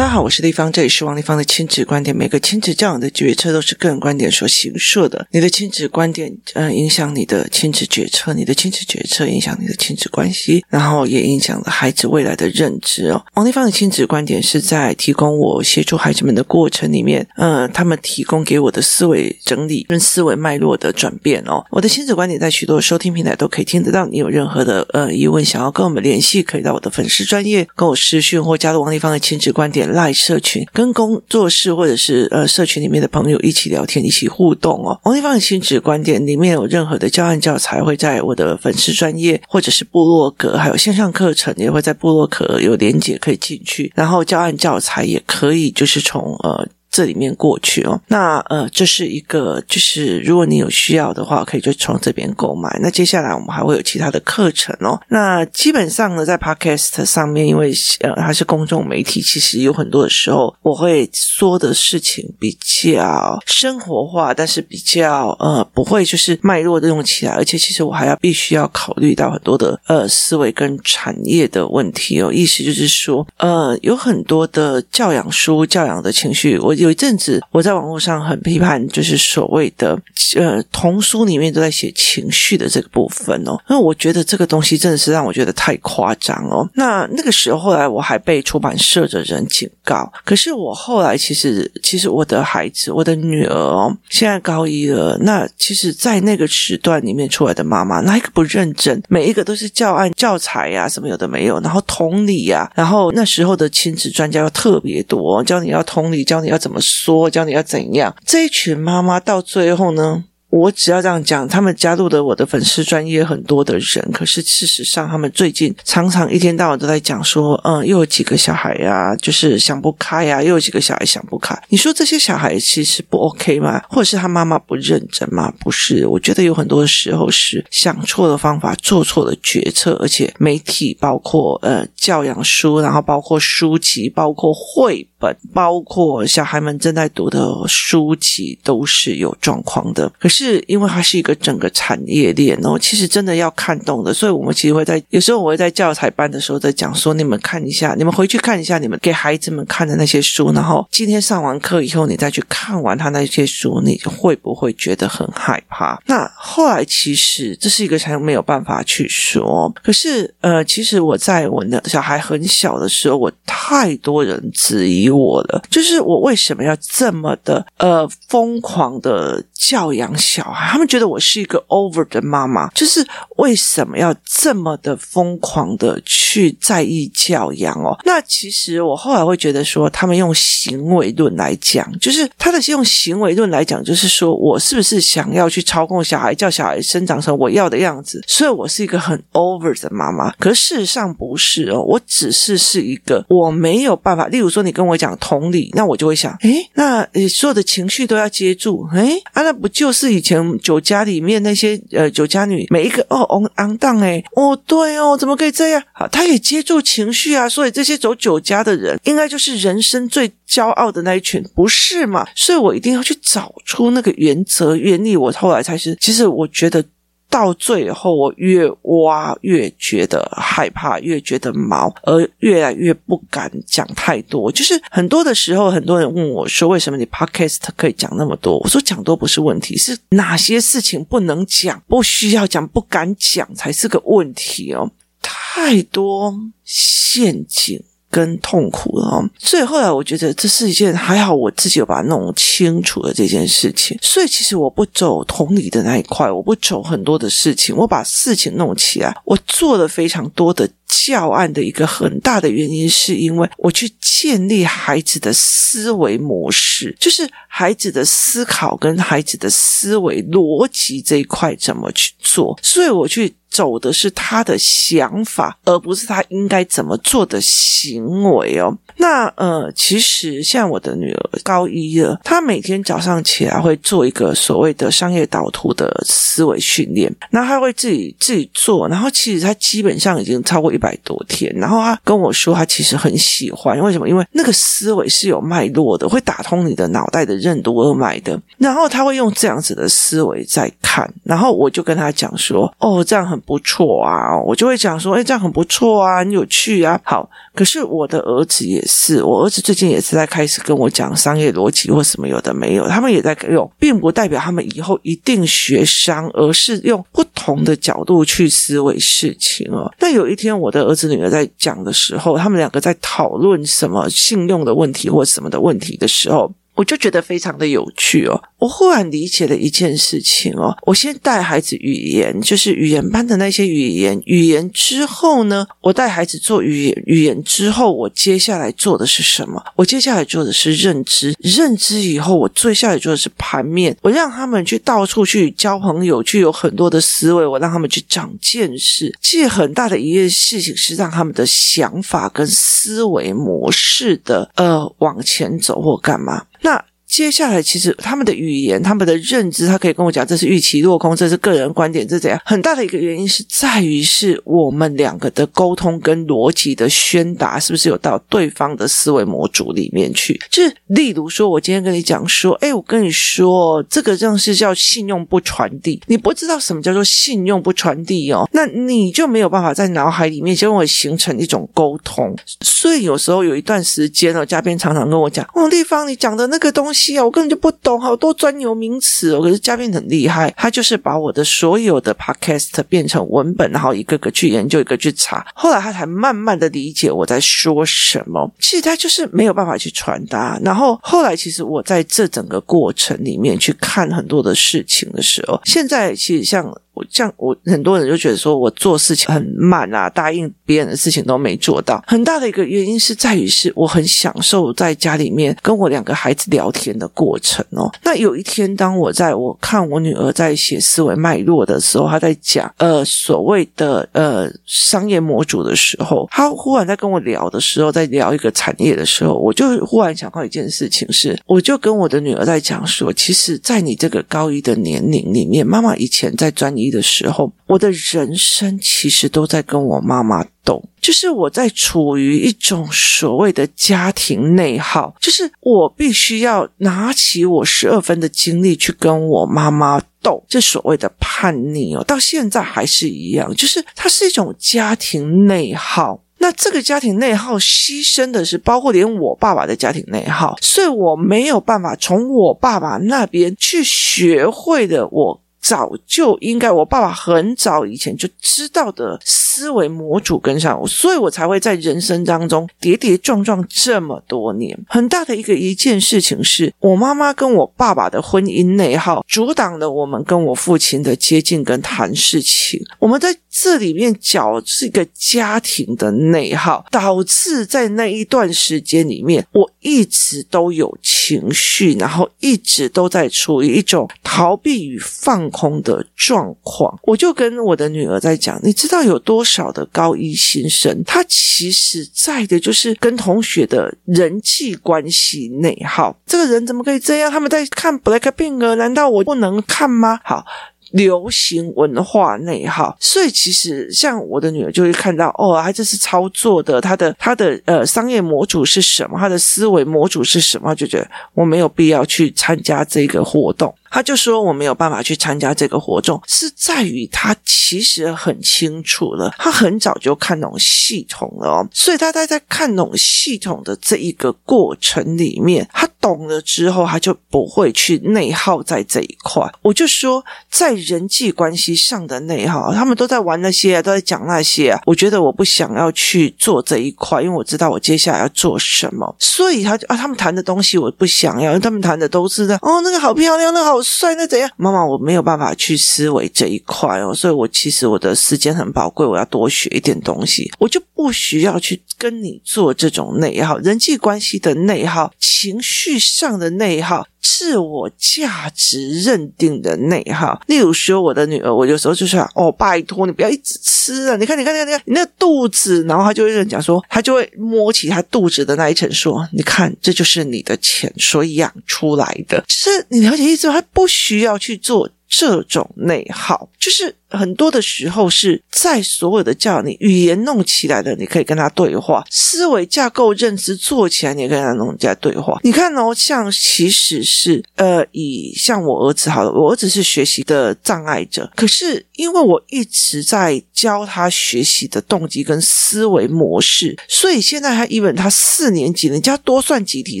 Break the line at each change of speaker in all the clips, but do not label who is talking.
大家好，我是丽芳，这里是王丽芳的亲子观点。每个亲子教养的决策都是个人观点所形设的。你的亲子观点，呃，影响你的亲子决策；你的亲子决策影响你的亲子关系，然后也影响了孩子未来的认知哦。王丽芳的亲子观点是在提供我协助孩子们的过程里面，呃，他们提供给我的思维整理跟思维脉络的转变哦。我的亲子观点在许多收听平台都可以听得到。你有任何的呃疑问，想要跟我们联系，可以到我的粉丝专业跟我私讯，或加入王丽芳的亲子观点。赖社群跟工作室或者是呃社群里面的朋友一起聊天，一起互动哦。王丽芳的亲子观点里面有任何的教案教材，会在我的粉丝专业或者是部落格，还有线上课程也会在部落格有连结可以进去。然后教案教材也可以就是从呃。这里面过去哦，那呃，这是一个，就是如果你有需要的话，可以就从这边购买。那接下来我们还会有其他的课程哦。那基本上呢，在 Podcast 上面，因为呃它是公众媒体，其实有很多的时候我会说的事情比较生活化，但是比较呃不会就是脉络的用起来，而且其实我还要必须要考虑到很多的呃思维跟产业的问题哦。意思就是说，呃，有很多的教养书、教养的情绪，我。有一阵子，我在网络上很批判，就是所谓的呃童书里面都在写情绪的这个部分哦，因为我觉得这个东西真的是让我觉得太夸张哦。那那个时候，后来我还被出版社的人警告。可是我后来其实，其实我的孩子，我的女儿哦，现在高一了。那其实，在那个时段里面出来的妈妈，哪一个不认真？每一个都是教案教材呀，什么有的没有。然后同理呀，然后那时候的亲子专家又特别多，教你要同理，教你要怎。怎么说？教你要怎样？这一群妈妈到最后呢？我只要这样讲，他们加入了我的粉丝专业很多的人，可是事实上，他们最近常常一天到晚都在讲说，嗯，又有几个小孩呀，就是想不开呀，又有几个小孩想不开。你说这些小孩其实不 OK 吗？或者是他妈妈不认真吗？不是，我觉得有很多时候是想错了方法，做错了决策，而且媒体包括呃教养书，然后包括书籍，包括绘本，包括小孩们正在读的书籍，都是有状况的。可是。因为它是一个整个产业链哦，其实真的要看懂的，所以我们其实会在有时候我会在教材班的时候在讲说，你们看一下，你们回去看一下你们给孩子们看的那些书，然后今天上完课以后，你再去看完他那些书，你会不会觉得很害怕？那后来其实这是一个才没有办法去说，可是呃，其实我在我的小孩很小的时候，我太多人质疑我了，就是我为什么要这么的呃疯狂的教养小孩，他们觉得我是一个 over 的妈妈，就是为什么要这么的疯狂的去去在意教养哦？那其实我后来会觉得说，他们用行为论来讲，就是他的用行为论来讲，就是说我是不是想要去操控小孩，叫小孩生长成我要的样子？所以我是一个很 over 的妈妈。可事实上不是哦，我只是是一个我没有办法。例如说，你跟我讲同理，那我就会想，诶，那你所有的情绪都要接住，诶，啊，那不就是以前。酒家里面那些呃酒家女，每一个哦哦昂荡哎哦对哦，怎么可以这样？好，他也接住情绪啊，所以这些走酒家的人，应该就是人生最骄傲的那一群，不是吗？所以我一定要去找出那个原则原理。我后来才是，其实我觉得。到最后，我越挖越觉得害怕，越觉得毛，而越来越不敢讲太多。就是很多的时候，很多人问我说：“为什么你 Podcast 可以讲那么多？”我说：“讲多不是问题，是哪些事情不能讲、不需要讲、不敢讲才是个问题哦。太多陷阱。”跟痛苦了，所以后来我觉得这是一件还好，我自己有把它弄清楚的这件事情。所以其实我不走同理的那一块，我不走很多的事情，我把事情弄起来，我做了非常多的教案的一个很大的原因，是因为我去建立孩子的思维模式，就是孩子的思考跟孩子的思维逻辑这一块怎么去做，所以我去。走的是他的想法，而不是他应该怎么做的行为哦。那呃，其实像我的女儿高一了，她每天早上起来会做一个所谓的商业导图的思维训练，那她会自己自己做，然后其实她基本上已经超过一百多天，然后他跟我说他其实很喜欢，为什么？因为那个思维是有脉络的，会打通你的脑袋的任督二脉的，然后他会用这样子的思维在看，然后我就跟他讲说，哦，这样很不错啊，我就会讲说，哎，这样很不错啊，很有趣啊，好。可是我的儿子也是，我儿子最近也是在开始跟我讲商业逻辑或什么有的没有，他们也在用，并不代表他们以后一定学商，而是用不同的角度去思维事情哦。但有一天，我我的儿子女儿在讲的时候，他们两个在讨论什么信用的问题或什么的问题的时候。我就觉得非常的有趣哦，我忽然理解了一件事情哦。我先带孩子语言，就是语言班的那些语言，语言之后呢，我带孩子做语言，语言之后，我接下来做的是什么？我接下来做的是认知，认知以后，我接下来做的是盘面。我让他们去到处去交朋友，去有很多的思维，我让他们去长见识。其实很大的一件事情是让他们的想法跟思维模式的呃往前走或干嘛。那接下来，其实他们的语言、他们的认知，他可以跟我讲，这是预期落空，这是个人观点，这是怎样？很大的一个原因是在于是我们两个的沟通跟逻辑的宣达，是不是有到对方的思维模组里面去？就是例如说，我今天跟你讲说，哎，我跟你说，这个正是叫信用不传递，你不知道什么叫做信用不传递哦，那你就没有办法在脑海里面就会形成一种沟通。所以有时候有一段时间哦，嘉宾常常跟我讲，哦，丽芳，你讲的那个东西。我根本就不懂，好多专有名词哦。可是嘉宾很厉害，他就是把我的所有的 podcast 变成文本，然后一个个去研究，一个去查。后来他才慢慢的理解我在说什么。其实他就是没有办法去传达。然后后来，其实我在这整个过程里面去看很多的事情的时候，现在其实像。像我很多人就觉得说我做事情很慢啊，答应别人的事情都没做到。很大的一个原因是在于是我很享受在家里面跟我两个孩子聊天的过程哦。那有一天，当我在我看我女儿在写思维脉络的时候，她在讲呃所谓的呃商业模组的时候，她忽然在跟我聊的时候，在聊一个产业的时候，我就忽然想到一件事情是，我就跟我的女儿在讲说，其实，在你这个高一的年龄里面，妈妈以前在专一。的时候，我的人生其实都在跟我妈妈斗，就是我在处于一种所谓的家庭内耗，就是我必须要拿起我十二分的精力去跟我妈妈斗，这所谓的叛逆哦，到现在还是一样，就是它是一种家庭内耗。那这个家庭内耗牺牲的是包括连我爸爸的家庭内耗，所以我没有办法从我爸爸那边去学会的我。早就应该，我爸爸很早以前就知道的思维模组跟上我，所以我才会在人生当中跌跌撞撞这么多年。很大的一个一件事情是我妈妈跟我爸爸的婚姻内耗，阻挡了我们跟我父亲的接近跟谈事情。我们在这里面搅是一个家庭的内耗，导致在那一段时间里面，我一直都有情绪，然后一直都在处于一种逃避与放空的状况，我就跟我的女儿在讲，你知道有多少的高一新生，他其实在的就是跟同学的人际关系内耗。这个人怎么可以这样？他们在看 BLACKPINK，难道我不能看吗？好。流行文化内耗，所以其实像我的女儿就会看到，哦，她这是操作的，她的她的呃商业模组是什么，她的思维模组是什么，就觉得我没有必要去参加这个活动。他就说我没有办法去参加这个活动，是在于他其实很清楚了，他很早就看懂系统了哦，所以他在在看懂系统的这一个过程里面，他懂了之后，他就不会去内耗在这一块。我就说，在人际关系上的内耗，他们都在玩那些，都在讲那些，我觉得我不想要去做这一块，因为我知道我接下来要做什么，所以他就啊，他们谈的东西我不想要，他们谈的都是的哦，那个好漂亮，那个好。帅那怎样？妈妈，我没有办法去思维这一块哦，所以我其实我的时间很宝贵，我要多学一点东西，我就不需要去跟你做这种内耗，人际关系的内耗，情绪上的内耗。自我价值认定的内耗，例如说我的女儿，我有时候就说：“哦，拜托你不要一直吃啊！你看，你看，你看，你看，你那肚子。”然后她就会讲说，她就会摸起她肚子的那一层，说：“你看，这就是你的钱所养出来的。”就是你了解意思她？不需要去做。这种内耗，就是很多的时候是在所有的教你语言弄起来的，你可以跟他对话；思维架构认知做起来，你也跟他弄起来对话。你看哦，像其实是呃，以像我儿子好了，我儿子是学习的障碍者，可是因为我一直在教他学习的动机跟思维模式，所以现在他一本他四年级，人家多算几题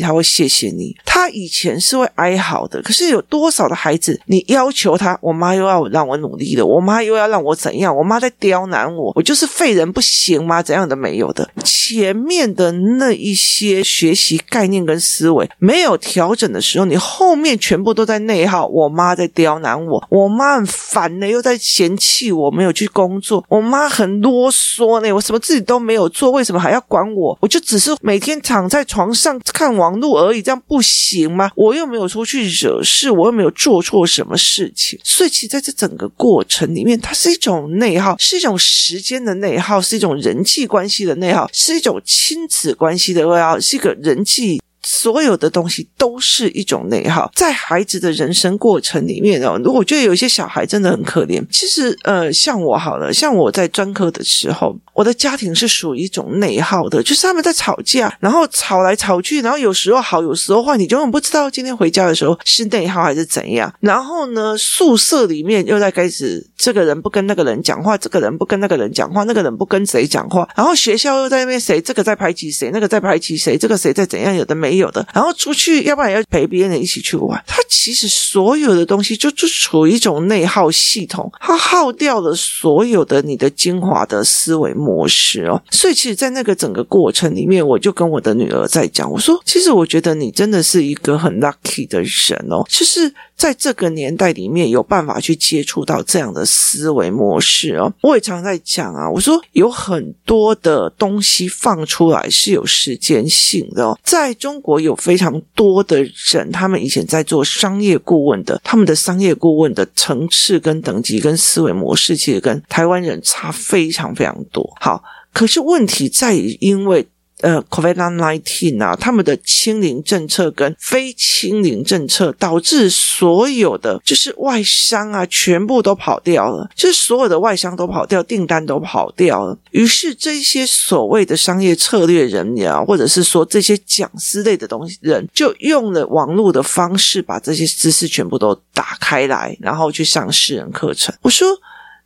他会谢谢你。他以前是会哀嚎的，可是有多少的孩子，你要求他，我妈又要让我努力了，我妈又要让我怎样？我妈在刁难我，我就是废人不行吗？怎样的没有的？前面的那一些学习概念跟思维没有调整的时候，你后面全部都在内耗。我妈在刁难我，我妈很烦呢，又在嫌弃我没有去工作。我妈很啰嗦呢，我什么自己都没有做，为什么还要管我？我就只是每天躺在床上看网络而已，这样不行吗？我又没有出去惹事，我又没有做错什么事情。所以，其实在这整个过程里面，它是一种内耗，是一种时间的内耗，是一种人际关系的内耗，是一种亲子关系的内耗，是一个人际。所有的东西都是一种内耗，在孩子的人生过程里面哦，我觉得有些小孩真的很可怜，其实呃，像我好了，像我在专科的时候，我的家庭是属于一种内耗的，就是他们在吵架，然后吵来吵去，然后有时候好，有时候坏，你就很不知道今天回家的时候是内耗还是怎样。然后呢，宿舍里面又在开始，这个人不跟那个人讲话，这个人不跟那个人讲话，那个人不跟谁讲话，然后学校又在那边谁这个在排挤谁，那个在排挤谁，这个谁在怎样，有的没。没有的，然后出去，要不然要陪别人一起去玩。他其实所有的东西就就处于一种内耗系统，他耗掉了所有的你的精华的思维模式哦。所以，其实，在那个整个过程里面，我就跟我的女儿在讲，我说，其实我觉得你真的是一个很 lucky 的人哦，就是。在这个年代里面，有办法去接触到这样的思维模式哦。我也常在讲啊，我说有很多的东西放出来是有时间性的哦。在中国有非常多的人，他们以前在做商业顾问的，他们的商业顾问的层次跟等级跟思维模式，其实跟台湾人差非常非常多。好，可是问题在于，因为。呃，COVID-19 啊，他们的清零政策跟非清零政策，导致所有的就是外商啊，全部都跑掉了，就是所有的外商都跑掉，订单都跑掉了。于是这些所谓的商业策略人啊，或者是说这些讲师类的东西人，就用了网络的方式，把这些知识全部都打开来，然后去上私人课程。我说。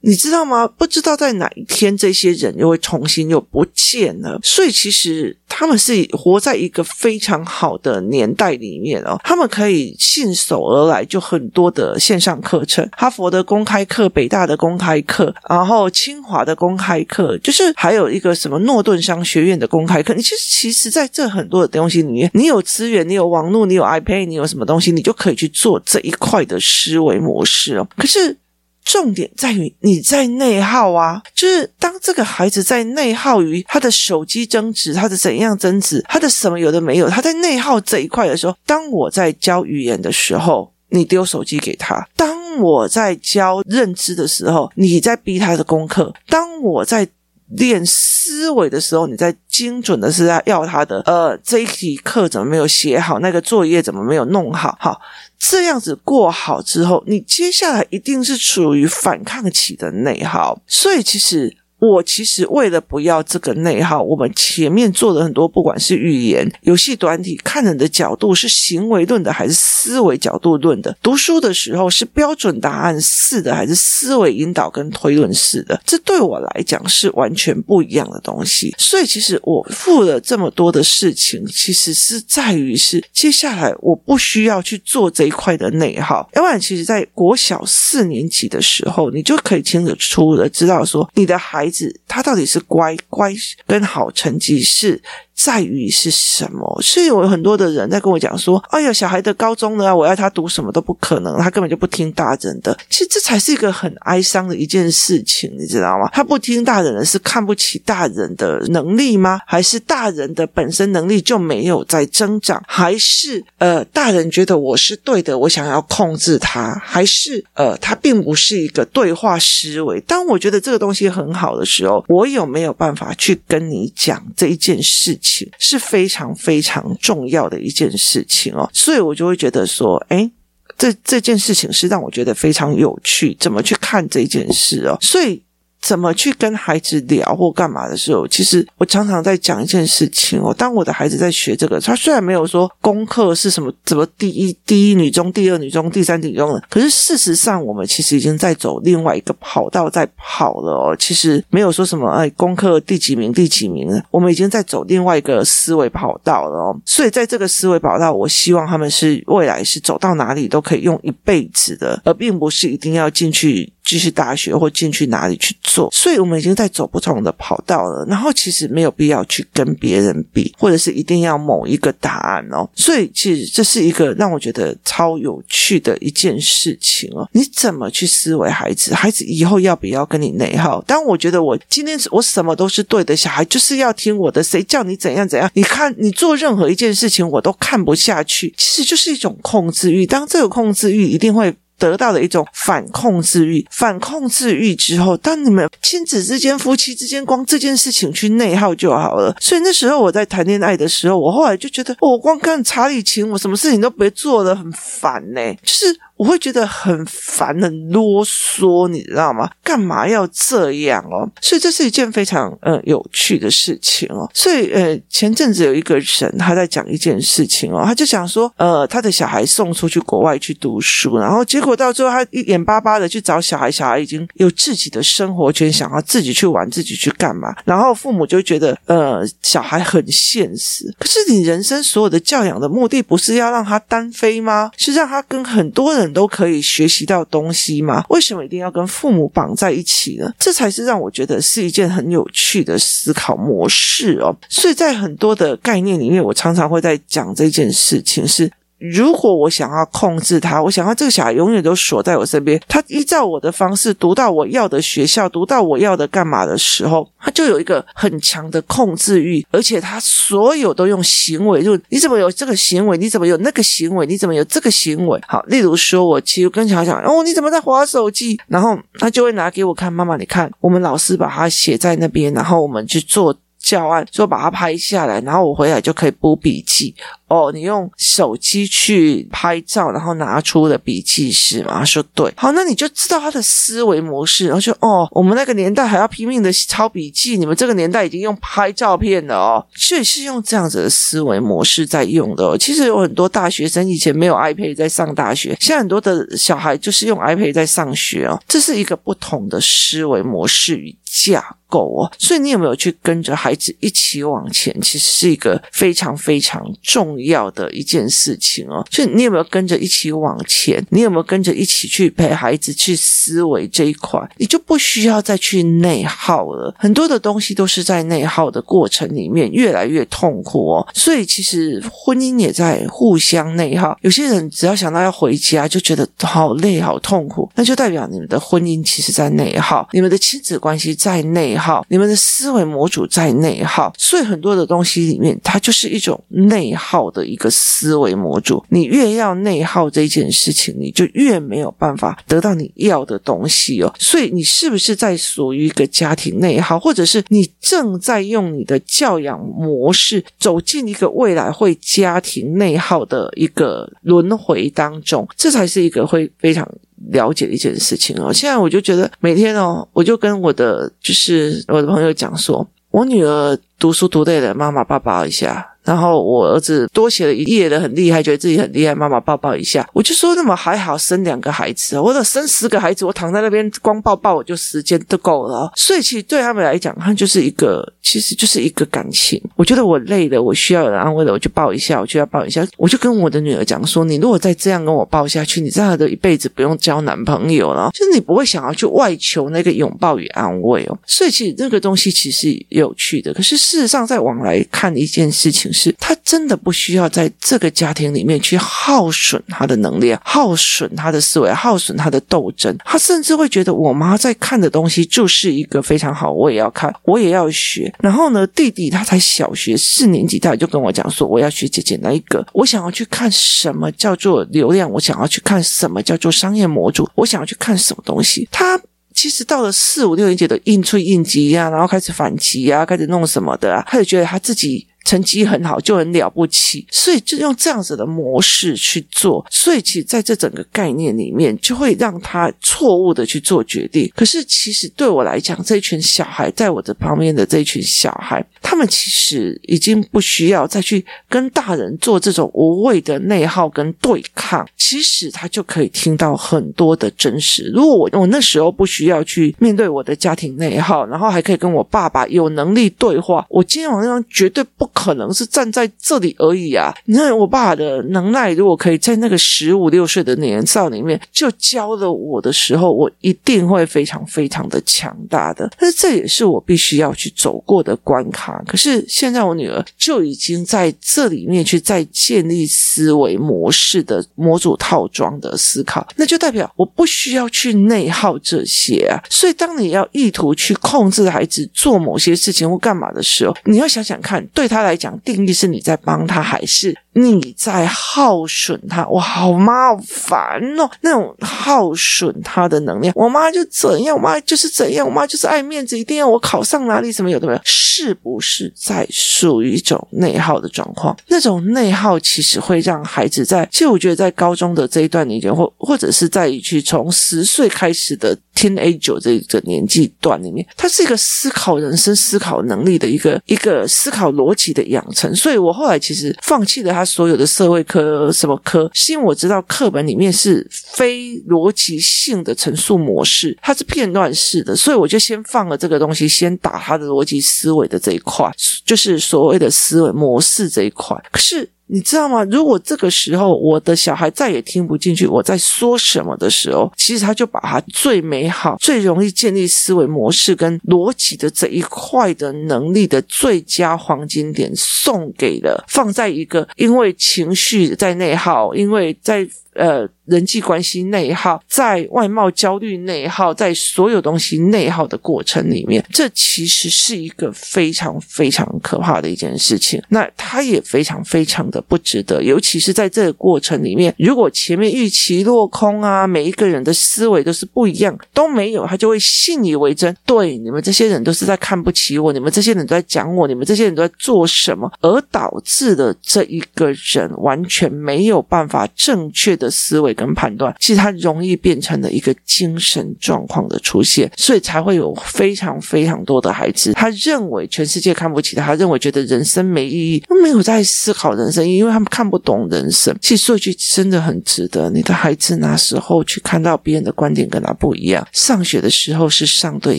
你知道吗？不知道在哪一天，这些人又会重新又不见了。所以其实他们是活在一个非常好的年代里面哦，他们可以信手而来，就很多的线上课程，哈佛的公开课、北大的公开课，然后清华的公开课，就是还有一个什么诺顿商学院的公开课。你其实其实在这很多的东西里面，你有资源，你有网络，你有 iPad，你有什么东西，你就可以去做这一块的思维模式哦。可是。重点在于你在内耗啊，就是当这个孩子在内耗于他的手机增值，他的怎样增值，他的什么有的没有，他在内耗这一块的时候，当我在教语言的时候，你丢手机给他；当我在教认知的时候，你在逼他的功课；当我在练思维的时候，你在精准的是在要他的呃这一题课怎么没有写好，那个作业怎么没有弄好，好。这样子过好之后，你接下来一定是处于反抗期的内耗，所以其实。我其实为了不要这个内耗，我们前面做的很多，不管是语言、游戏、短体，看人的角度是行为论的还是思维角度论的？读书的时候是标准答案式的还是思维引导跟推论式的？这对我来讲是完全不一样的东西。所以，其实我付了这么多的事情，其实是在于是接下来我不需要去做这一块的内耗。要不然，其实在国小四年级的时候，你就可以清楚的知道说，你的孩他到底是乖乖跟好成绩是在于是什么？所以有很多的人在跟我讲说：“哎呀，小孩的高中呢，我要他读什么都不可能，他根本就不听大人的。”其实这才是一个很哀伤的一件事情，你知道吗？他不听大人的是看不起大人的能力吗？还是大人的本身能力就没有在增长？还是呃，大人觉得我是对的，我想要控制他？还是呃，他并不是一个对话思维？当我觉得这个东西很好的时候，我有没有办法去跟你讲这一件事是非常非常重要的一件事情哦，所以我就会觉得说，诶这这件事情是让我觉得非常有趣，怎么去看这件事哦？所以。怎么去跟孩子聊或干嘛的时候，其实我常常在讲一件事情哦。当我的孩子在学这个，他虽然没有说功课是什么怎么第一第一女中、第二女中、第三女中的，可是事实上我们其实已经在走另外一个跑道在跑了哦。其实没有说什么哎功课第几名第几名了，我们已经在走另外一个思维跑道了哦。所以在这个思维跑道，我希望他们是未来是走到哪里都可以用一辈子的，而并不是一定要进去。继续大学或进去哪里去做，所以我们已经在走不同的跑道了。然后其实没有必要去跟别人比，或者是一定要某一个答案哦。所以其实这是一个让我觉得超有趣的一件事情哦。你怎么去思维孩子？孩子以后要不要跟你内耗？当我觉得我今天我什么都是对的，小孩就是要听我的，谁叫你怎样怎样？你看你做任何一件事情，我都看不下去。其实就是一种控制欲。当这个控制欲一定会。得到的一种反控制欲，反控制欲之后，当你们亲子之间、夫妻之间，光这件事情去内耗就好了。所以那时候我在谈恋爱的时候，我后来就觉得，我光看查理琴，我什么事情都别做了，很烦呢、就是。我会觉得很烦、很啰嗦，你知道吗？干嘛要这样哦？所以这是一件非常呃有趣的事情哦。所以呃，前阵子有一个人他在讲一件事情哦，他就想说呃，他的小孩送出去国外去读书，然后结果到最后他一眼巴巴的去找小孩，小孩已经有自己的生活圈，想要自己去玩，自己去干嘛，然后父母就觉得呃，小孩很现实。可是你人生所有的教养的目的不是要让他单飞吗？是让他跟很多人。都可以学习到东西吗？为什么一定要跟父母绑在一起呢？这才是让我觉得是一件很有趣的思考模式哦。所以在很多的概念里面，我常常会在讲这件事情是。如果我想要控制他，我想要这个小孩永远都锁在我身边，他依照我的方式读到我要的学校，读到我要的干嘛的时候，他就有一个很强的控制欲，而且他所有都用行为，就你怎么有这个行为，你怎么有那个行为，你怎么有这个行为？好，例如说我其实跟小孩讲，哦，你怎么在划手机？然后他就会拿给我看，妈妈，你看，我们老师把它写在那边，然后我们去做教案，说把它拍下来，然后我回来就可以补笔记。哦，你用手机去拍照，然后拿出的笔记是吗？他说对，好，那你就知道他的思维模式。然后说哦，我们那个年代还要拼命的抄笔记，你们这个年代已经用拍照片了哦，所以是用这样子的思维模式在用的哦。其实有很多大学生以前没有 iPad 在上大学，现在很多的小孩就是用 iPad 在上学哦。这是一个不同的思维模式与架够哦。所以你有没有去跟着孩子一起往前？其实是一个非常非常重要的一件事情哦，所以你有没有跟着一起往前？你有没有跟着一起去陪孩子去思维这一块？你就不需要再去内耗了。很多的东西都是在内耗的过程里面越来越痛苦哦。所以其实婚姻也在互相内耗。有些人只要想到要回家，就觉得好累、好痛苦，那就代表你们的婚姻其实在内耗，你们的亲子关系在内耗，好你们的思维模组在内耗。所以很多的东西里面，它就是一种内耗的一个思维模组，你越要内耗这件事情，你就越没有办法得到你要的东西哦。所以你是不是在属于一个家庭内耗，或者是你正在用你的教养模式走进一个未来会家庭内耗的一个轮回当中？这才是一个会非常了解一件事情哦。现在我就觉得每天哦，我就跟我的就是我的朋友讲说，我女儿读书读累了，妈妈抱抱一下。然后我儿子多写了一页的很厉害，觉得自己很厉害，妈妈抱抱一下。我就说那么还好，生两个孩子，或者生十个孩子，我躺在那边光抱抱我就时间都够了。所以其实对他们来讲，他就是一个，其实就是一个感情。我觉得我累了，我需要有人安慰了，我就抱一下，我就要抱一下。我就跟我的女儿讲说，你如果再这样跟我抱下去，你这样的一辈子不用交男朋友了，就是你不会想要去外求那个拥抱与安慰哦。所以其实这个东西其实有趣的，可是事实上在往来看一件事情。是他真的不需要在这个家庭里面去耗损他的能量，耗损他的思维，耗损他的斗争。他甚至会觉得，我妈在看的东西就是一个非常好，我也要看，我也要学。然后呢，弟弟他才小学四年级，他就跟我讲说，我要学姐姐那一个，我想要去看什么叫做流量，我想要去看什么叫做商业模组，我想要去看什么东西。他其实到了四五六年级的应催应急呀，然后开始反击呀，开始弄什么的啊，他就觉得他自己。成绩很好就很了不起，所以就用这样子的模式去做。所以其实在这整个概念里面，就会让他错误的去做决定。可是其实对我来讲，这一群小孩在我的旁边的这一群小孩，他们其实已经不需要再去跟大人做这种无谓的内耗跟对抗。其实他就可以听到很多的真实。如果我我那时候不需要去面对我的家庭内耗，然后还可以跟我爸爸有能力对话，我今天晚上绝对不可能是站在这里而已啊！你看我爸的能耐，如果可以在那个十五六岁的年少里面就教了我的时候，我一定会非常非常的强大的。但是这也是我必须要去走过的关卡。可是现在我女儿就已经在这里面去在建立思维模式的模组套装的思考，那就代表我不需要去内耗这些啊。所以当你要意图去控制孩子做某些事情或干嘛的时候，你要想想看，对他来讲，定义是你在帮他，还是你在耗损他？哇，好妈好烦哦！那种耗损他的能量，我妈就怎样，我妈就是怎样，我妈就是爱面子，一定要我考上哪里，什么有的没有，是不是在属于一种内耗的状况？那种内耗其实会让孩子在，其实我觉得在高中的这一段里面，或或者是在去从十岁开始的 teen age 这个年纪段里面，它是一个思考人生、思考能力的一个一个思考逻辑的养成。所以我后来其实放弃了他所有的社会科什么科，是因为我知道课本里面是非逻辑性的陈述模式，它是片段式的，所以我就先放了这个东西，先打他的逻辑思维的这一块，就是所谓的思维模式这一块。可是。你知道吗？如果这个时候我的小孩再也听不进去我在说什么的时候，其实他就把他最美好、最容易建立思维模式跟逻辑的这一块的能力的最佳黄金点送给了放在一个因为情绪在内耗，因为在。呃，人际关系内耗，在外貌焦虑内耗，在所有东西内耗的过程里面，这其实是一个非常非常可怕的一件事情。那他也非常非常的不值得，尤其是在这个过程里面，如果前面预期落空啊，每一个人的思维都是不一样，都没有，他就会信以为真。对，你们这些人都是在看不起我，你们这些人都在讲我，你们这些人都在做什么，而导致了这一个人完全没有办法正确的。的思维跟判断，其实他容易变成了一个精神状况的出现，所以才会有非常非常多的孩子，他认为全世界看不起他，他认为觉得人生没意义，都没有在思考人生，因为他们看不懂人生。其实说句真的很值得，你的孩子那时候去看到别人的观点跟他不一样，上学的时候是上对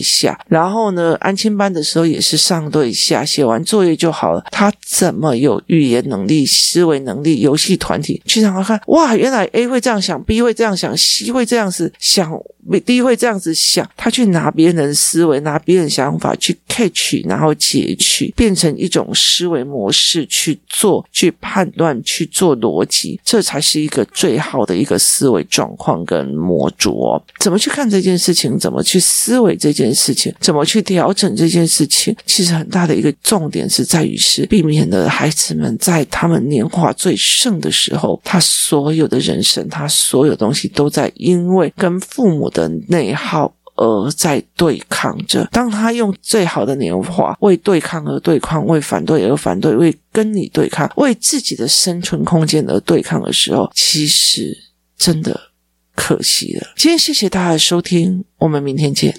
下，然后呢，安亲班的时候也是上对下，写完作业就好了，他怎么有语言能力、思维能力、游戏团体去让他看？哇，原来。A 会这样想，B 会这样想，C 会这样子想。第一会这样子想，他去拿别人的思维，拿别人想法去 catch，然后截取，变成一种思维模式去做、去判断、去做逻辑，这才是一个最好的一个思维状况跟模组哦。怎么去看这件事情？怎么去思维这件事情？怎么去调整这件事情？其实很大的一个重点是在于是避免了孩子们在他们年华最盛的时候，他所有的人生，他所有东西都在因为跟父母的内耗而在对抗着。当他用最好的年华为对抗而对抗，为反对而反对，为跟你对抗，为自己的生存空间而对抗的时候，其实真的可惜了。今天谢谢大家的收听，我们明天见。